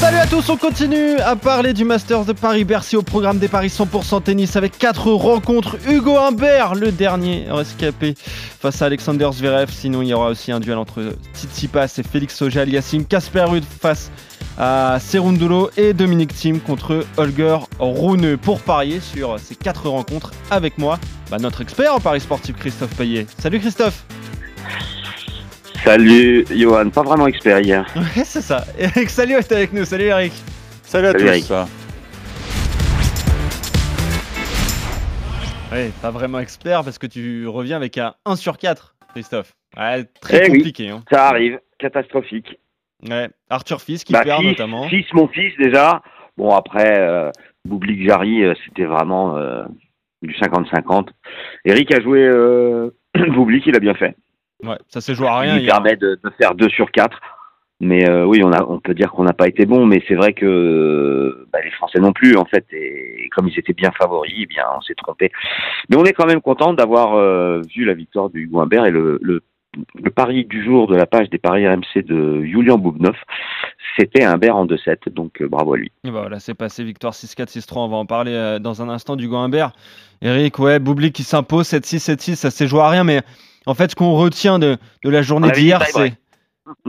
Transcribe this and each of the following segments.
Salut à tous, on continue à parler du Masters de Paris-Bercy au programme des paris 100% tennis avec 4 rencontres. Hugo Humbert, le dernier rescapé face à Alexander Zverev. Sinon, il y aura aussi un duel entre Tsitsipas et Félix Auger-Aliassime. Casper Ruud face à Serundulo et Dominique Thiem contre Holger Rune pour parier sur ces 4 rencontres avec moi, bah, notre expert en paris sportif Christophe Payet. Salut Christophe Salut Johan, pas vraiment expert hier. Ouais, c'est ça. Eric Salut est avec nous. Salut Eric. Salut à Salut, tous. Eric. Ouais, pas vraiment expert parce que tu reviens avec un 1 sur 4, Christophe. Ouais, très Eh oui. compliqué. Hein. Ça arrive, catastrophique. Ouais. Arthur Fils qui Bah, perd fils, notamment. fils, mon fils déjà. Bon après, euh, Boublik Jarry, euh, c'était vraiment euh, du 50-50. Eric a joué euh, Boublik, il a bien fait. Ouais, ça s'est joué à rien il permet de, de faire 2 sur 4. Mais euh, oui, on, a, on peut dire qu'on n'a pas été bon, mais c'est vrai que bah, les Français non plus, en fait, et, comme ils étaient bien favoris, eh bien, on s'est trompé. Mais on est quand même content d'avoir euh, vu la victoire du Guimbert et le, le, le pari du jour de la page des paris RMC de Julian Boubneuf, c'était un Humbert en 2-7, donc euh, bravo à lui. Et bah voilà, c'est passé victoire 6-4, 6-3. On va en parler euh, dans un instant du Humbert. Eric, ouais, Boublik qui s'impose 7-6, 7-6, ça s'est joué à rien. Mais en fait, ce qu'on retient de, de la journée d'hier, c'est.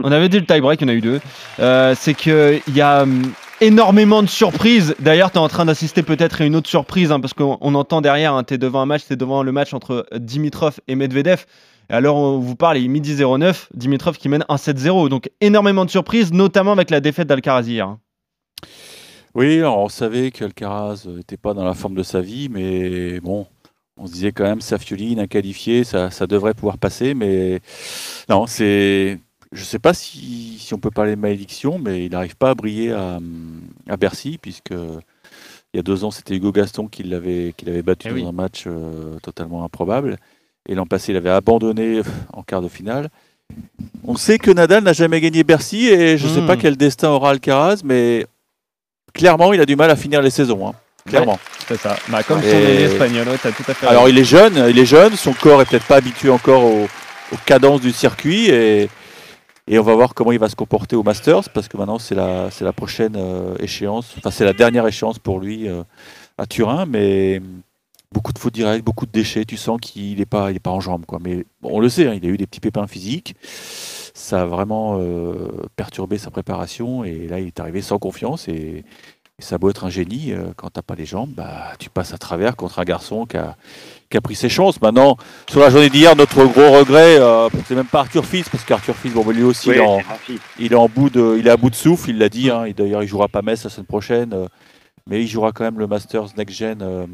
On avait dit le tie-break, il y en a eu deux. Euh, c'est qu'il y a hum, énormément de surprises. D'ailleurs, tu es en train d'assister peut-être à une autre surprise, hein, parce qu'on on entend derrière, tu es devant un match, tu es devant le match entre Dimitrov et Medvedev. Et alors, on vous parle, il est midi 09, Dimitrov qui mène 1-7-0. Donc, énormément de surprises, notamment avec la défaite d'Alcaraz hier. hein. Oui, alors on savait qu'Alcaraz n'était pas dans la forme de sa vie, mais bon, on se disait quand même, Safioli, inqualifié, ça, ça devrait pouvoir passer, mais non, c'est. Je ne sais pas si, si on peut parler de malédiction, mais il n'arrive pas à briller à, à Bercy, puisque il y a deux ans, c'était Hugo Gaston qui l'avait qui l'avait battu Eh dans oui. un match euh, totalement improbable. Et l'an passé, il avait abandonné en quart de finale. On sait que Nadal n'a jamais gagné Bercy, et je ne sais Hmm. pas quel destin aura Alcaraz, mais clairement, il a du mal à finir les saisons. hein. Clairement. C'est ça. Bah, comme son aîné espagnol, ouais, t'as tout à fait Alors, raison. il est jeune, il est jeune, son corps est peut-être pas habitué encore aux, aux cadences du circuit et, et on va voir comment il va se comporter au Masters parce que maintenant c'est la, c'est la prochaine euh, échéance, enfin c'est la dernière échéance pour lui euh, à Turin, mais beaucoup de fautes directes, beaucoup de déchets, tu sens qu'il n'est pas, il est pas en jambes. Quoi. Mais bon, on le sait, hein, il a eu des petits pépins physiques, ça a vraiment euh, perturbé sa préparation et là il est arrivé sans confiance et, et ça a beau être un génie, euh, quand t'as pas les jambes, bah, tu passes à travers contre un garçon qui a, qui a pris ses chances. Maintenant, sur la journée d'hier, notre gros regret, euh, c'est même pas Arthur Fils, parce qu'Arthur Fils, bon, lui aussi, Oui, il, est en, il est bout de, il est à bout de souffle, il l'a dit. Hein, D'ailleurs, il jouera pas Metz la semaine prochaine, euh, mais il jouera quand même le Masters Next Gen euh,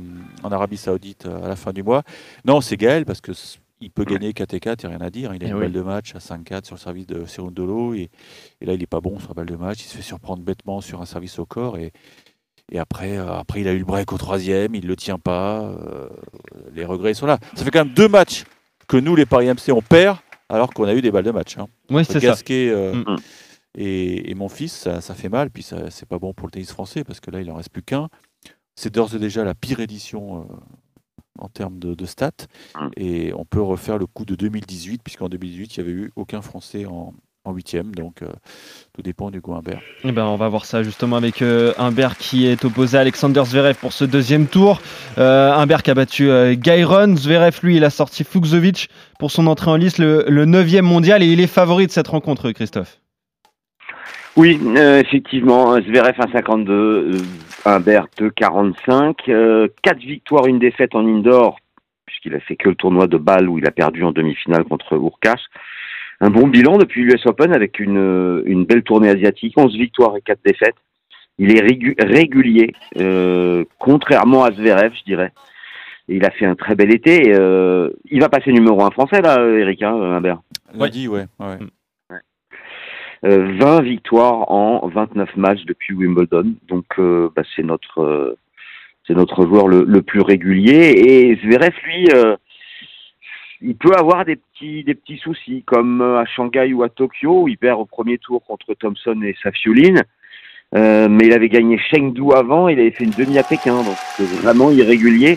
en Arabie Saoudite à la fin du mois. Non, c'est Gaël parce que il peut gagner 4 et 4, il n'y a rien à dire. Il a Eh une oui. balle de match à 5-4 sur le service de Cerundolo et, et là, il est pas bon sur la balle de match. Il se fait surprendre bêtement sur un service au corps et et après, euh, après, il a eu le break au troisième, il ne le tient pas. euh, les regrets sont là. Ça fait quand même deux matchs que nous, les Paris MC, on perd alors qu'on a eu des balles de match. Hein. Oui, c'est ça. Gasquet euh, Mm. et, et mon fils, ça, ça fait mal. Puis c'est pas bon pour le tennis français parce que là, il en reste plus qu'un. C'est d'ores et déjà la pire édition euh, en termes de, de stats. Mm. Et on peut refaire le coup de 2018, puisqu'en 2018, il n'y avait eu aucun Français en, en huitième. Donc, euh, tout dépend du Humbert. Eh ben, on va voir ça justement avec euh, Humbert qui est opposé à Alexander Zverev pour ce deuxième tour. Euh, Humbert qui a battu euh, Gairon. Zverev, lui, il a sorti Fuxovic pour son entrée en liste, le, le 9e mondial, et il est favori de cette rencontre, Christophe. Oui, euh, effectivement, Zverev 1,52, euh, Humbert 2,45, euh, 4 victoires, une défaite en indoor, puisqu'il a fait que le tournoi de Bâle où il a perdu en demi-finale contre Urkash. Un bon bilan depuis l'US Open avec une, une belle tournée asiatique, 11 victoires et 4 défaites. Il est régu- régulier, euh, contrairement à Zverev, je dirais. Il a fait un très bel été. euh, il va passer numéro 1 français, là, Eric, hein, Humbert. Lundi, ouais. ouais. Euh, 20 victoires en 29 matchs depuis Wimbledon. Donc euh, bah, c'est notre euh, c'est notre joueur le, le plus régulier. Et Zverev, lui, euh, il peut avoir des petits, des petits soucis, comme à Shanghai ou à Tokyo, où il perd au premier tour contre Thompson et Safiuline. Euh, mais il avait gagné Chengdu avant, il avait fait une demi à Pékin, donc c'est vraiment irrégulier.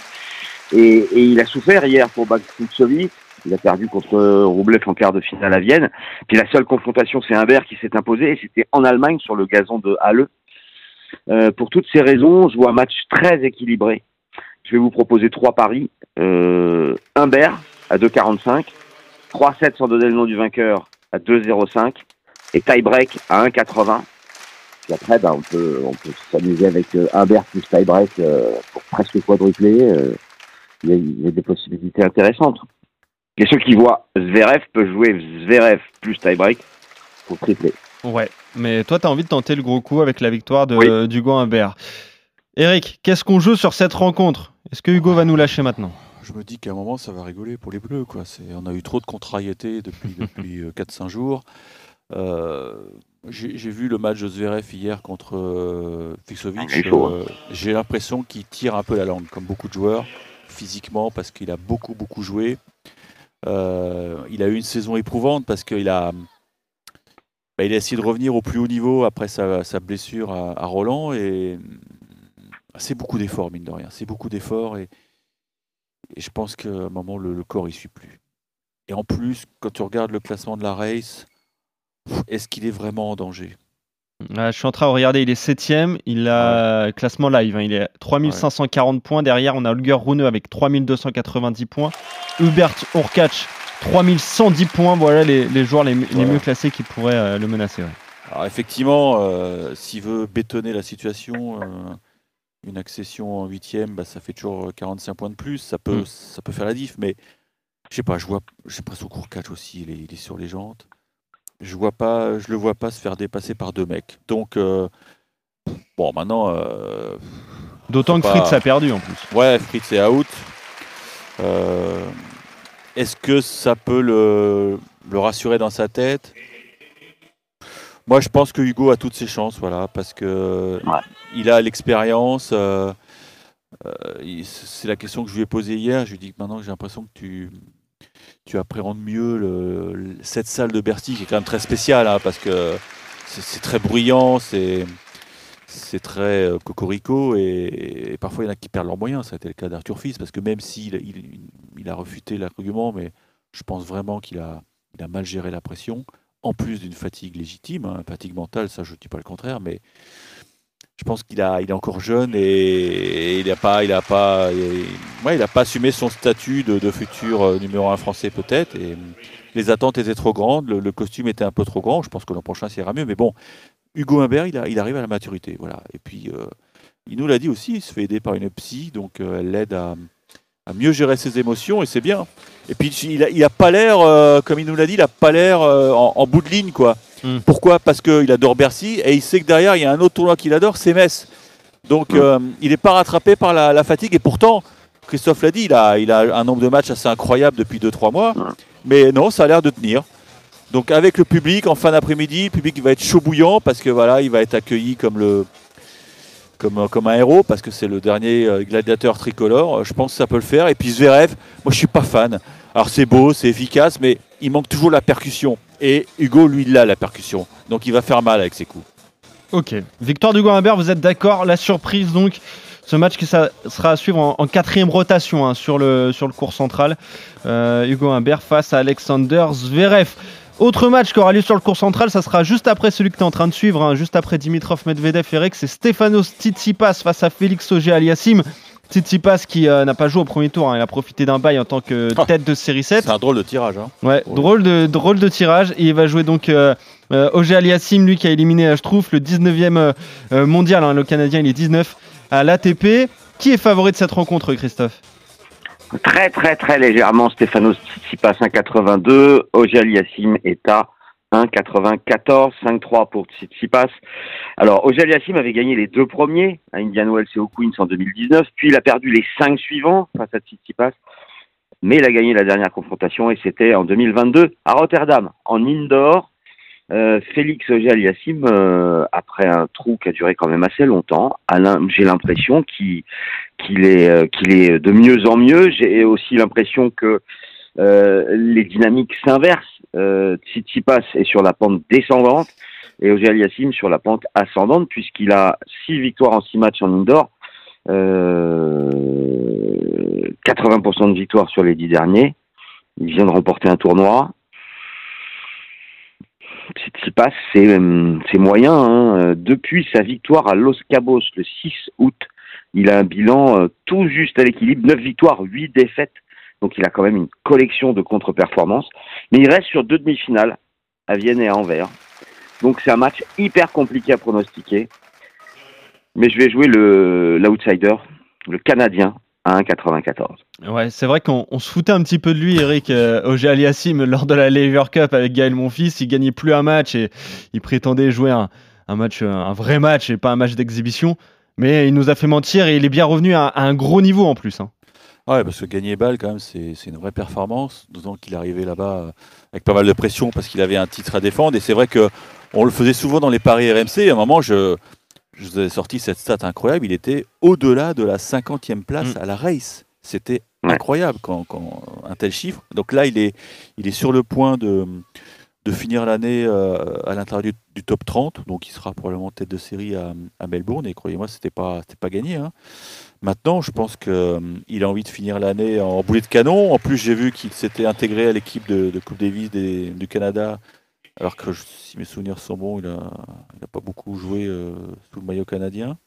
Et, et, il a souffert hier pour Bagfuxovic. Il a perdu contre Roublev en quart de finale à Vienne. Puis la seule confrontation, c'est Humbert qui s'est imposé, et c'était en Allemagne sur le gazon de Halle. Euh, pour toutes ces raisons, je vois un match très équilibré. Je vais vous proposer trois paris. Euh, Humbert à 2,45, 3-7 sans donner le nom du vainqueur à 2,05 et tie-break à 1,80. Puis après, ben, on peut, on peut s'amuser avec euh, Humbert plus tie-break euh, pour presque quadrupler. Euh, il, y a, il y a des possibilités intéressantes. Et ceux qui voient Zverev peuvent jouer Zverev plus tie-break pour tripler. Ouais, mais toi, tu as envie de tenter le gros coup avec la victoire de Oui. d'Hugo Humbert. Eric, qu'est-ce qu'on joue sur cette rencontre? Est-ce que Hugo va nous lâcher maintenant? Je me dis qu'à un moment, ça va rigoler pour les Bleus. Quoi. On a eu trop de contrariétés depuis, depuis euh, 4-5 jours. Euh, J'ai vu le match de Zverev hier contre euh, Fiksovic. Ah, chaud, Euh, J'ai l'impression qu'il tire un peu la langue, comme beaucoup de joueurs, physiquement, parce qu'il a beaucoup, beaucoup joué. Euh, il a eu une saison éprouvante parce qu'il a, bah, a essayé de revenir au plus haut niveau après sa, blessure à, Roland. Et c'est beaucoup d'efforts, mine de rien. C'est beaucoup d'efforts. Et, et je pense qu'à un moment, le, le corps, il suit plus. Et en plus, quand tu regardes le classement de la race, est-ce qu'il est vraiment en danger? Ah, Je suis en train de regarder, il est 7ème, il a classement live, hein, il est 3540 points. Derrière, on a Holger Rune avec 3290 points. Hubert Urkacz, 3110 points. Voilà les, les joueurs les, les Voilà. mieux classés qui pourraient euh, le menacer. ouais. Alors effectivement, euh, s'il veut bétonner la situation, euh, une accession en huitième, bah, ça fait toujours 45 points de plus. Ça peut, Mm. ça peut faire la diff, mais je sais pas. Je vois, j'ai qu'au catch aussi, il est, il est sur les jantes. Je vois pas, je le vois pas se faire dépasser par deux mecs. Donc euh, bon, maintenant, euh, D'autant que pas- Fritz a perdu en plus. Ouais, Fritz est out. Euh, Est-ce que ça peut le, le rassurer dans sa tête? Moi, je pense que Hugo a toutes ses chances, voilà, parce que Ouais. il a l'expérience. euh, euh, C'est la question que je lui ai posée hier. Je lui ai dit que maintenant, j'ai l'impression que tu, tu appréhendes mieux cette salle de Bercy, qui est quand même très spéciale, hein, parce que c'est très bruyant, c'est très euh, cocorico et, parfois il y en a qui perdent leurs moyens. Ça a été le cas d'Arthur Fils parce que même s'il il, il a refuté l'argument, mais je pense vraiment qu'il a, il a mal géré la pression, en plus d'une fatigue légitime, hein, fatigue mentale, ça je ne dis pas le contraire, mais je pense qu'il est encore jeune et, il n'a pas, il pas, ouais, il pas assumé son statut de, futur euh, numéro un français peut-être. Et hum, les attentes étaient trop grandes, le, costume était un peu trop grand. Je pense que l'an prochain ça ira mieux, mais bon, Hugo Humbert, il, arrive à la maturité, voilà. Et puis, euh, il nous l'a dit aussi, il se fait aider par une psy, donc euh, elle l'aide à, mieux gérer ses émotions, et c'est bien. Et puis, il a, pas l'air, comme il nous l'a dit, il a pas l'air en, en bout de ligne, quoi. Mm. Pourquoi Parce qu'il adore Bercy, et il sait que derrière, il y a un autre tournoi qu'il adore, c'est Metz. Donc, Mm. euh, il n'est pas rattrapé par la, la fatigue, et pourtant, Christophe l'a dit, il a, il a un nombre de matchs assez incroyable depuis 2-3 mois, Mm. mais non, ça a l'air de tenir. Donc avec le public en fin d'après-midi, le public va être chaud bouillant parce que voilà, il va être accueilli comme le comme, comme un héros parce que c'est le dernier euh, gladiateur tricolore. Euh, Je pense que ça peut le faire. Et puis Zverev, moi je suis pas fan. Alors c'est beau, c'est efficace, mais il manque toujours la percussion. Et Hugo, lui, il a la percussion. Donc il va faire mal avec ses coups. Ok. Victoire d'Hugo Humbert, vous êtes d'accord La surprise donc, ce match qui sera à suivre en, quatrième rotation hein, sur, le, cours central. Euh, Hugo Humbert face à Alexander Zverev. Autre match qui aura lieu sur le cours central, ça sera juste après celui que tu es en train de suivre, hein, juste après Dimitrov Medvedev Eric, c'est Stefanos Tsitsipas face à Félix Auger-Aliassime. Tsitsipas qui euh, n'a pas joué au premier tour, hein, il a profité d'un bail en tant que Ah. tête de série 7. C'est un drôle de tirage. Hein. Ouais, Ouais. drôle de drôle de tirage et il va jouer donc euh, euh, lui qui a éliminé euh, Schtroumpf, le 19e euh, mondial, hein, le Canadien il est 19 à l'ATP. Qui est favori de cette rencontre, Christophe? Très très très légèrement, Stéphano Tsitsipas 1,82, Ogier Aliassim est à 1,94, 5-3 pour Tsitsipas. Alors, Ogier Aliassim avait gagné les deux premiers à Indian Wells et au Queens en 2019, puis il a perdu les cinq suivants face à Tsitsipas, mais il a gagné la dernière confrontation et c'était en 2022 à Rotterdam, en indoor. Euh, Félix Ogier Aliassim, euh, après un trou qui a duré quand même assez longtemps, j'ai l'impression qu'il qu'il est, euh, qu'il est de mieux en mieux. J'ai aussi l'impression que les dynamiques s'inversent. Euh, Tsitsipas est sur la pente descendante et Auger Aliassim sur la pente ascendante puisqu'il a six victoires en six matchs en indoor, euh, 80% de victoires sur les dix derniers. Il vient de remporter un tournoi. Tsitsipas, c'est euh, moyen. hein. Depuis sa victoire à Los Cabos le 6 août, il a un bilan euh, tout juste à l'équilibre, 9 victoires, 8 défaites. Donc il a quand même une collection de contre-performances. Mais il reste sur deux demi-finales, à Vienne et à Anvers. Donc c'est un match hyper compliqué à pronostiquer. Mais je vais jouer le l'outsider, le Canadien, à 1,94. Ouais, c'est vrai qu'on on se foutait un petit peu de lui, Eric, euh, Auger Aliassim, lors de la Lever Cup avec Gaël Monfils. Il gagnait plus un match et il prétendait jouer un, un match, euh, un vrai match et pas un match d'exhibition. Mais il nous a fait mentir et il est bien revenu à, à un gros niveau en plus. hein. Ouais, parce que gagner balle, quand même, c'est une vraie performance. D'autant qu'il arrivé là-bas euh, avec pas mal de pression parce qu'il avait un titre à défendre. Et c'est vrai que on le faisait souvent dans les paris RMC. À un moment, je, je vous ai sorti cette stat incroyable. Il était au-delà de la 50e place Mm. à la race. C'était incroyable quand, quand un tel chiffre. Donc là, il est, il est sur le point de, de finir l'année euh, à l'intérieur du, du top 30. Donc il sera probablement tête de série à, à Melbourne. Et croyez-moi, c'était pas, c'était pas gagné. hein. Maintenant, je pense qu'il a envie de finir l'année en boulet de canon. En plus, j'ai vu qu'il s'était intégré à l'équipe de, Coupe Davis du Canada. Alors que, si mes souvenirs sont bons, il n'a pas beaucoup joué euh, sous le maillot canadien.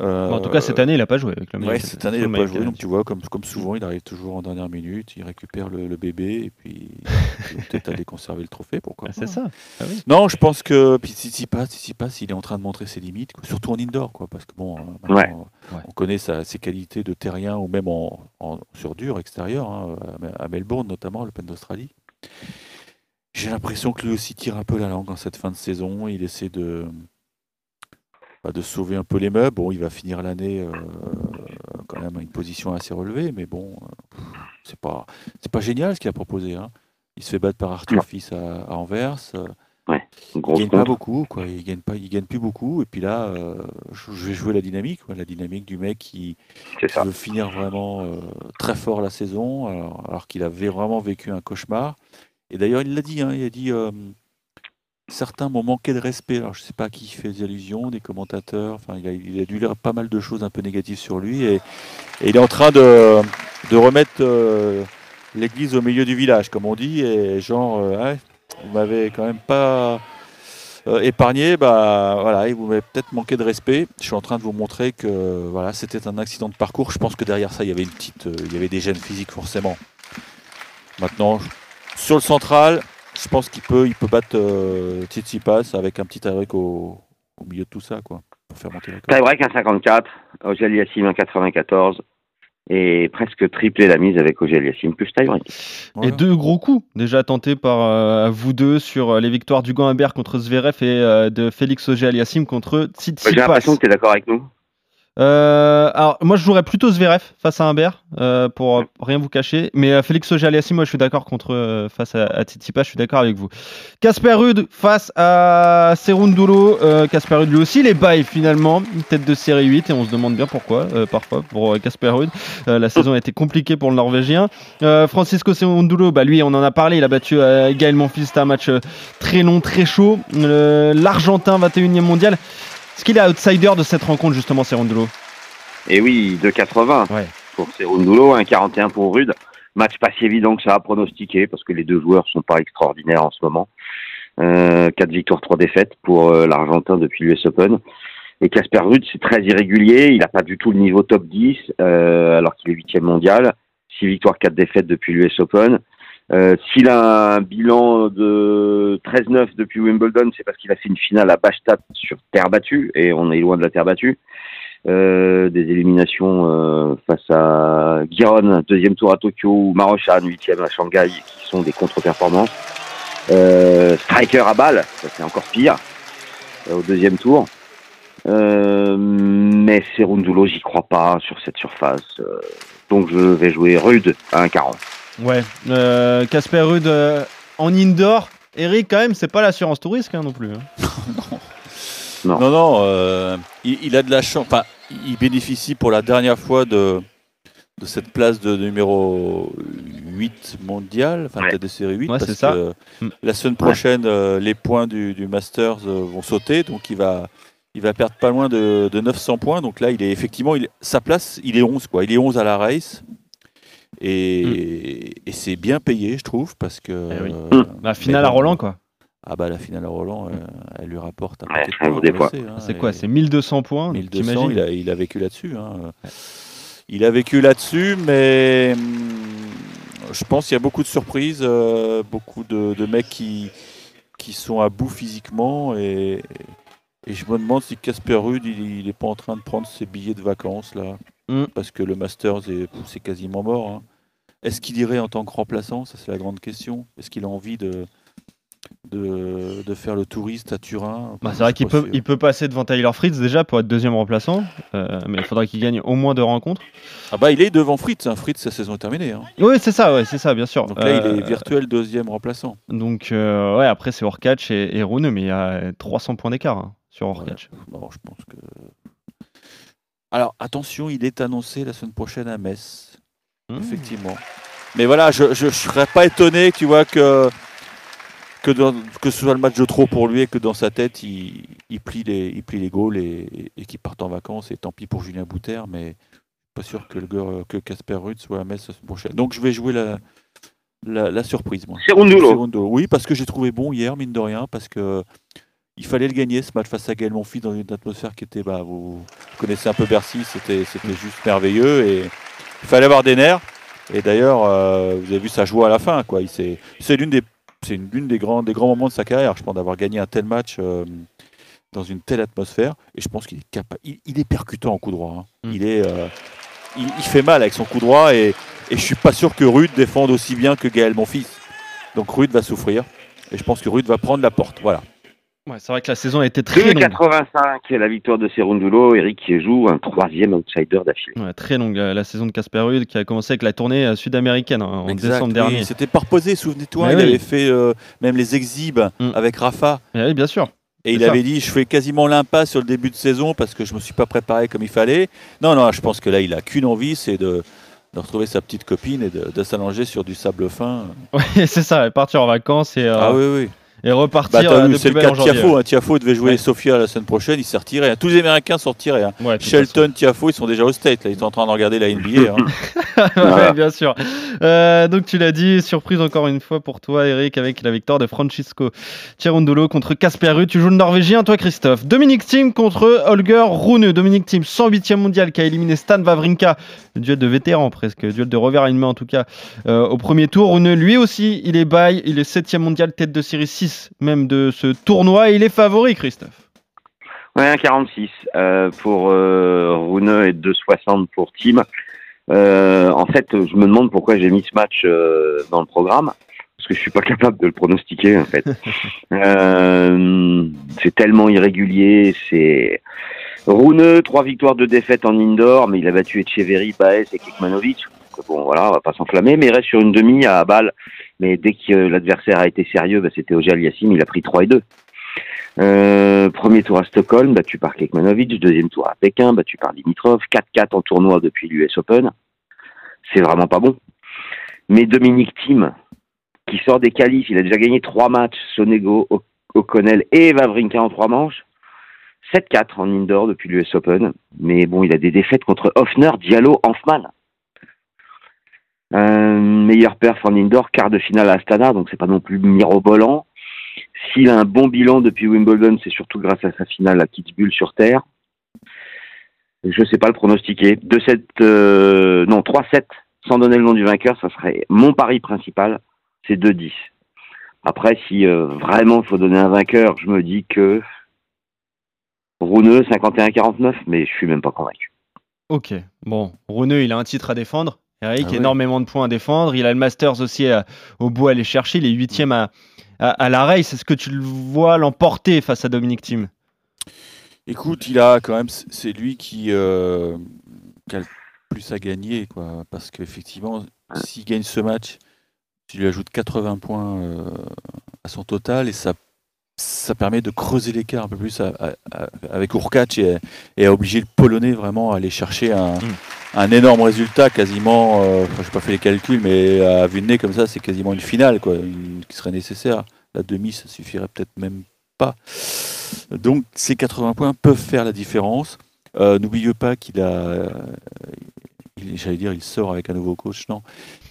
Euh, Bon, en tout cas, cette année, il a pas joué avec le Ouais, cette année, il n'a le pas joué. Donc, tu vois, comme, comme souvent, il arrive toujours en dernière minute. Il récupère le, le bébé et puis il va peut-être aller conserver le trophée. Pourquoi Ah, c'est ça. Ah oui. Non, je pense que puis Tsitsipas, Tsitsipas, il est en train de montrer ses limites, quoi. surtout en indoor, quoi, parce que bon, euh, Ouais. euh, on connaît sa- ses qualités de terrien ou même en, en- sur dur extérieur, hein, à, à Melbourne notamment, l'Open d'Australie. J'ai l'impression que lui aussi tire un peu la langue en cette fin de saison. Il essaie de bah, de sauver un peu les meubles. Bon, il va finir l'année euh, quand même à une position assez relevée, mais bon, euh, c'est pas c'est pas génial ce qu'il a proposé. hein. Il se fait battre par Arthur Non. Fils à, à Anvers. euh, Une il gagne pas beaucoup, quoi. Il gagne pas, il gagne plus beaucoup. Et puis là, euh, je, je vais jouer la dynamique, quoi, la dynamique du mec qui, veut finir vraiment euh, très fort la saison, alors, alors qu'il avait vraiment vécu un cauchemar. Et d'ailleurs, il l'a dit, hein, il a dit euh, certains m'ont manqué de respect. Alors, je sais pas qui fait des allusions, des commentateurs. Enfin, il a, dû lire pas mal de choses un peu négatives sur lui, et, il est en train de, remettre euh, l'église au milieu du village, comme on dit, et genre, euh, vous m'avez quand même pas euh, épargné, bah voilà, et vous m'avez peut-être manqué de respect. Je suis en train de vous montrer que voilà, c'était un accident de parcours. Je pense que derrière ça, il y avait une petite, il y avait des gènes physiques forcément. Maintenant, sur le central, je pense qu'il peut, il peut battre euh, Tsitsipas avec un petit Eric au, au milieu de tout ça, quoi, pour faire monter la cote. Tie-break 1,54, Auger Aliassim 1,94 et presque triplé la mise avec Auger Aliassim plus tie-break. Et deux gros coups déjà tentés par euh, vous deux sur euh, les victoires du Humbert contre Zverev et euh, de Félix Auger Aliassime contre J'ai Tsitsipas. l'impression que tu es d'accord avec nous. Euh, alors moi je jouerais plutôt Zverev face à Humbert euh, pour euh, rien vous cacher, mais euh, Félix Auger Aliassime, moi je suis d'accord contre euh, face à, à Tsitsipas, je suis d'accord avec vous. Casper Ruud face à Serundulo, euh, Casper Ruud lui aussi les bails finalement, tête de série 8 et on se demande bien pourquoi euh, parfois pour euh, Casper Ruud. Euh, la saison a été compliquée pour le Norvégien. Euh, Francisco Serundulo, bah lui on en a parlé, il a battu euh, Gaël Monfils, c'était un match euh, très long, très chaud. Euh, L'Argentin 21e mondial. Est-ce qu'il est outsider de cette rencontre justement Serundulo Et oui, 2,80 Ouais. pour Serundulo, 1,41 pour Rude. Match pas si évident que ça à pronostiquer parce que les deux joueurs sont pas extraordinaires en ce moment. Euh, 4 victoires, 3 défaites pour euh, l'Argentin depuis l'US Open. Et Casper Ruud, c'est très irrégulier. Il n'a pas du tout le niveau top 10 euh, alors qu'il est 8 mondial. 6 victoires, 4 défaites depuis l'US Open. Euh, S'il a un bilan de 13-9 depuis Wimbledon, c'est parce qu'il a fait une finale à Bastad sur terre battue, et on est loin de la terre battue. Euh, des éliminations euh, face à Giron, deuxième tour à Tokyo, ou huitième à Shanghai, qui sont des contre-performances. Striker à balle, ça c'est encore pire, au deuxième tour. Mais Serundulo, j'y crois pas sur cette surface. donc je vais jouer Rude à 1,40. Ouais, euh, Casper Ruud euh, en indoor. Eric, quand même, c'est pas l'assurance tout risque hein, non plus. hein. Non. Non, non, euh, il, il a de la chance. Enfin, il bénéficie pour la dernière fois de, de cette place de numéro 8 mondial, enfin Ouais. tête de série 8, Ouais, parce c'est ça. que Mm. la semaine prochaine, euh, les points du, du Masters euh, vont sauter, donc il va, il va perdre pas loin de, de 900 points. Donc là, il est effectivement, il, sa place, il est 11, quoi. Il est 11 à la race. Et, et c'est bien payé, je trouve, parce que. Eh oui. euh, La finale à Roland, quoi. Ah bah la finale à Roland, euh, elle lui rapporte un Ouais, paquet de points, hein, C'est quoi C'est 1200 points 1200, t'imagines il a, il a vécu là-dessus. hein. Il a vécu là-dessus, mais hum, je pense qu'il y a beaucoup de surprises, euh, beaucoup de, de mecs qui, qui sont à bout physiquement. Et, et je me demande si Casper Ruud, il n'est pas en train de prendre ses billets de vacances là. Mm. Parce que le Masters, est- c'est quasiment mort. hein. Est-ce qu'il irait en tant que remplaçant? Ça, c'est la grande question. Est-ce qu'il a envie de, de, de faire le touriste à Turin? Bah, c'est vrai qu'il peut, sûr. il peut passer devant Tyler Fritz déjà pour être deuxième remplaçant, euh, mais il faudra qu'il gagne au moins deux rencontres. Ah bah il est devant Fritz, hein. Fritz sa saison est terminée. hein. Oui, c'est ça, ouais, c'est ça, bien sûr. Donc là il Euh, est virtuel deuxième remplaçant. Donc, euh, ouais, après c'est Orkatch et, et Rune, mais il y a 300 points d'écart hein, sur Orkatch. Bon, je pense que. Alors attention, il est annoncé la semaine prochaine à Metz, Mmh. effectivement. Mais voilà, je ne serais pas étonné, tu vois, que que, dans- que ce soit le match de trop pour lui et que dans sa tête il, il plie les il plie les goals et, et qu'il parte en vacances et tant pis pour Julien Bouter, mais pas sûr que le que Casper Ruud soit à Metz la semaine prochaine. Donc je vais jouer la la, la surprise moi. Cerundolo. Cerundolo. Oui, parce que j'ai trouvé bon hier, mine de rien, parce que il fallait le gagner ce match face à Gaël Monfils dans une atmosphère qui était, bah, vous connaissez un peu Bercy, c'était juste merveilleux et il fallait avoir des nerfs. Et d'ailleurs, euh, vous avez vu sa joie à la fin, quoi. C'est l'une des, c'est une- l'une des grands, des grands moments de sa carrière, je pense, d'avoir gagné un tel match euh, dans une telle atmosphère. Et je pense qu'il est capable. Il, il est percutant en coup droit. hein. Mm. Il est, euh, il, il fait mal avec son coup droit et, et je suis pas sûr que Rude défende aussi bien que Gaël Monfils. Donc Rude va souffrir. Et je pense que Rude va prendre la porte. Voilà. Ouais, c'est vrai que la saison a été très longue. 2,85 la victoire de Cerundulo. Eric qui joue un troisième outsider d'affilée. Ouais, très longue la, la saison de Casper Ruud qui a commencé avec la tournée euh, sud-américaine hein, en Exact, décembre oui, dernier. C'était pas reposé, souvenez-toi. Il oui. avait fait euh, même les exhibes Mm. avec Rafa. Mais oui, bien sûr. Et il C'est ça. avait dit, je fais quasiment l'impasse sur le début de saison parce que je me suis pas préparé comme il fallait. Non, non, je pense que là, il a qu'une envie, c'est de, de retrouver sa petite copine et de, de s'allonger sur du sable fin. Ouais, c'est ça, partir en vacances et, euh, ah oui, oui. Et repartir Bah, c'est le cas de. Tiafo. Hein. Tiafo devait jouer Ouais. Sofia la semaine prochaine, il s'est retiré. hein. Tous les Américains sont retirés. hein. Ouais, Shelton, Tiafo, ils sont déjà au State. Là. Ils sont en train de regarder la NBA. façon. Ouais, bien sûr. Euh, donc tu l'as dit, surprise encore une fois pour toi, Eric, avec la victoire de Francisco Cerundolo contre Casper Ruud. Tu joues le Norvégien, toi, Christophe. Dominique Thiem contre Holger Rune. Dominique Thiem, 108e mondial, qui a éliminé Stan Wawrinka. Duel de vétérans presque, duel de revers à une main en tout cas euh, au premier tour. Rune, lui aussi, il est bail, il est 7e mondial, tête de série 6 même de ce tournoi. Il est favori, Christophe. Ouais, 1,46 euh, pour euh, Rune et 2,60 pour Team. Euh, en fait, je me demande pourquoi j'ai mis ce match euh, dans le programme, parce que je suis pas capable de le pronostiquer en fait. Euh, c'est tellement irrégulier. C'est Rune, trois victoires, deux défaites en indoor, mais il a battu Echeverry, Baez et Kekmanovic. Bon, voilà, on va pas s'enflammer, mais il reste sur une demi à balle. Mais dès que l'adversaire a été sérieux, bah, c'était Ojal Yassim, il a pris 3 et 2. Euh, premier tour à Stockholm, battu par Kekmanovic. Deuxième tour à Pékin, battu par Dimitrov. 4-4 en tournoi depuis l'US Open. C'est vraiment pas bon. Mais Dominique Thiem, qui sort des qualifs, il a déjà gagné trois matchs, Sonego, O'Connell et Vavrinka en trois manches. 7-4 en indoor depuis l'US Open. Mais bon, il a des défaites contre Hoffner, Diallo, Hanfman. Euh, meilleur perf en indoor, quart de finale à Astana, donc c'est pas non plus mirobolant. S'il a un bon bilan depuis Wimbledon, c'est surtout grâce à sa finale à Kitzbühel sur terre. Je ne sais pas le pronostiquer. 2-7, euh, non 3-7, sans donner le nom du vainqueur, ça serait mon pari principal, c'est 2-10. Après, si euh, vraiment il faut donner un vainqueur, je me dis que Rouneux 51-49, mais je suis même pas convaincu. Ok, bon, Runeux, il a un titre à défendre. Eric, Ah oui. énormément de points à défendre. Il a le Masters aussi à- au bout à aller chercher. Il est huitième à, à, à la race. Est-ce que tu le vois l'emporter face à Dominique Thiem? Écoute, il a quand même, c'est lui qui, euh, qui a le plus à gagner, quoi. Parce qu'effectivement, s'il gagne ce match, tu lui ajoutes 80 points euh, à son total et ça, ça permet de creuser l'écart un peu plus à- à- à- avec Urkac et, et à obliger le Polonais vraiment à aller chercher un, Mm. Un énorme résultat, quasiment, euh, je n'ai pas fait les calculs, mais à vue de nez comme ça, c'est quasiment une finale quoi, une- qui serait nécessaire. La demi, ça suffirait peut-être même pas. Donc ces 80 points peuvent faire la différence. Euh, N'oubliez pas qu'il a, euh, il- j'allais dire, il sort avec un nouveau coach, non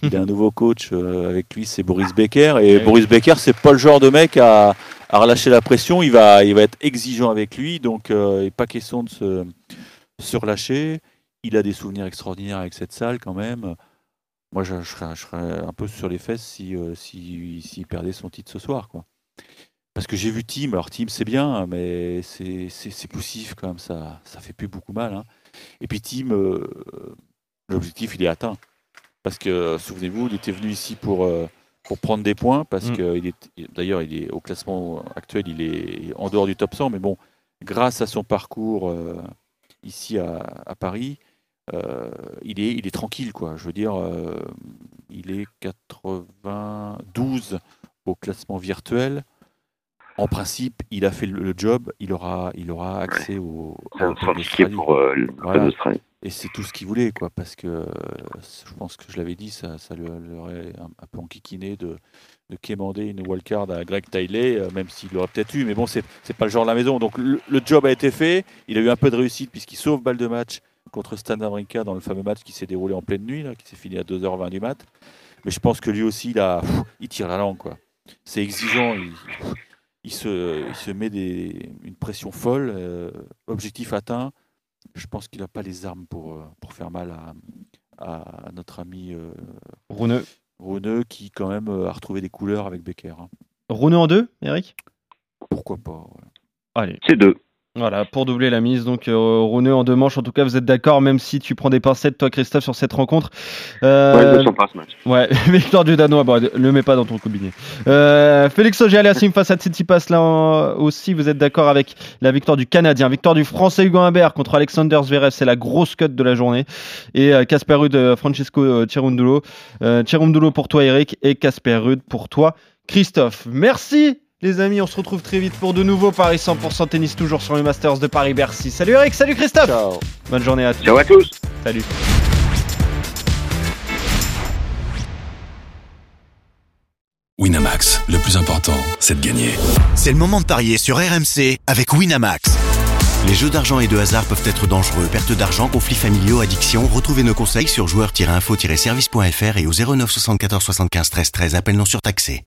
Il a un nouveau coach euh, avec lui, c'est Boris Becker. Et Ouais. Boris Becker, c'est pas le genre de mec à, à relâcher la pression. Il va, il va être exigeant avec lui, donc euh, il n'est pas question de se, se relâcher. Il a des souvenirs extraordinaires avec cette salle quand même. Moi, je, je serais, je serais un peu sur les fesses si, euh, si, s'il perdait son titre ce soir, quoi. Parce que j'ai vu Team, alors Team c'est bien, mais c'est, poussif quand même, ça, ça fait plus beaucoup mal. hein. Et puis Team, euh, l'objectif il est atteint. Parce que, souvenez-vous, il était venu ici pour, euh, pour prendre des points, parce Mm. que d'ailleurs, il est au classement actuel, il est en dehors du top 100, mais bon, grâce à son parcours euh, ici à, à Paris, euh, il, est, il est tranquille, quoi. Je veux dire, euh, il est 92 au classement virtuel. En principe, il a fait le, le job, il aura, il aura accès au, C'est un ticket pour euh, Voilà. Et c'est tout ce qu'il voulait, quoi, parce que je pense que je l'avais dit, ça, ça lui aurait un, un peu enquiquiné de, de quémander une wildcard à Greg Tiley, même s'il l'aurait peut-être eu, mais bon, c'est c'est pas le genre de la maison. Donc le, le job a été fait, il a eu un peu de réussite puisqu'il sauve balle de match contre Stan Wawrinka dans le fameux match qui s'est déroulé en pleine nuit, là, qui s'est fini à 2h20 du mat. Mais je pense que lui aussi, il, a, il tire la langue, quoi. C'est exigeant, il, il se, il se met des, une pression folle, euh, objectif atteint. Je pense qu'il n'a pas les armes pour, euh, pour faire mal à, à notre ami euh, Rouneux. Rouneux, qui quand même euh, a retrouvé des couleurs avec Becker. hein. Rouneux en deux, Eric? Pourquoi pas ouais. Allez. C'est deux. Voilà, pour doubler la mise, donc euh, en deux manches. En tout cas, vous êtes d'accord, même si tu prends des pincettes, toi, Christophe, sur cette rencontre. Euh, Ouais, 200 par ce match. Ouais, victoire du Danois, bon, le mets pas dans ton combiné. Euh, Félix Auger-Aliassime face à Tsitsipas, là aussi, vous êtes d'accord avec la victoire du Canadien, victoire du Français Hugo Humbert contre Alexander Zverev, c'est la grosse cut de la journée. Et euh, Casper Ruud, euh, Francesco euh, Cerundolo. Euh, Cerundolo pour toi, Eric, et Casper Ruud pour toi, Christophe. Merci les amis, on se retrouve très vite pour de nouveaux Paris 100% tennis, toujours sur le Masters de Paris-Bercy. Salut Eric, salut Christophe Ciao Bonne journée à tous. Ciao à tous. Salut. Winamax, le plus important, c'est de gagner. C'est le moment de parier sur RMC avec Winamax. Les jeux d'argent et de hasard peuvent être dangereux. Perte d'argent, conflits familiaux, addiction. Retrouvez nos conseils sur joueurs-info-service.fr et au 09 74 75 13 13. Appel non surtaxé.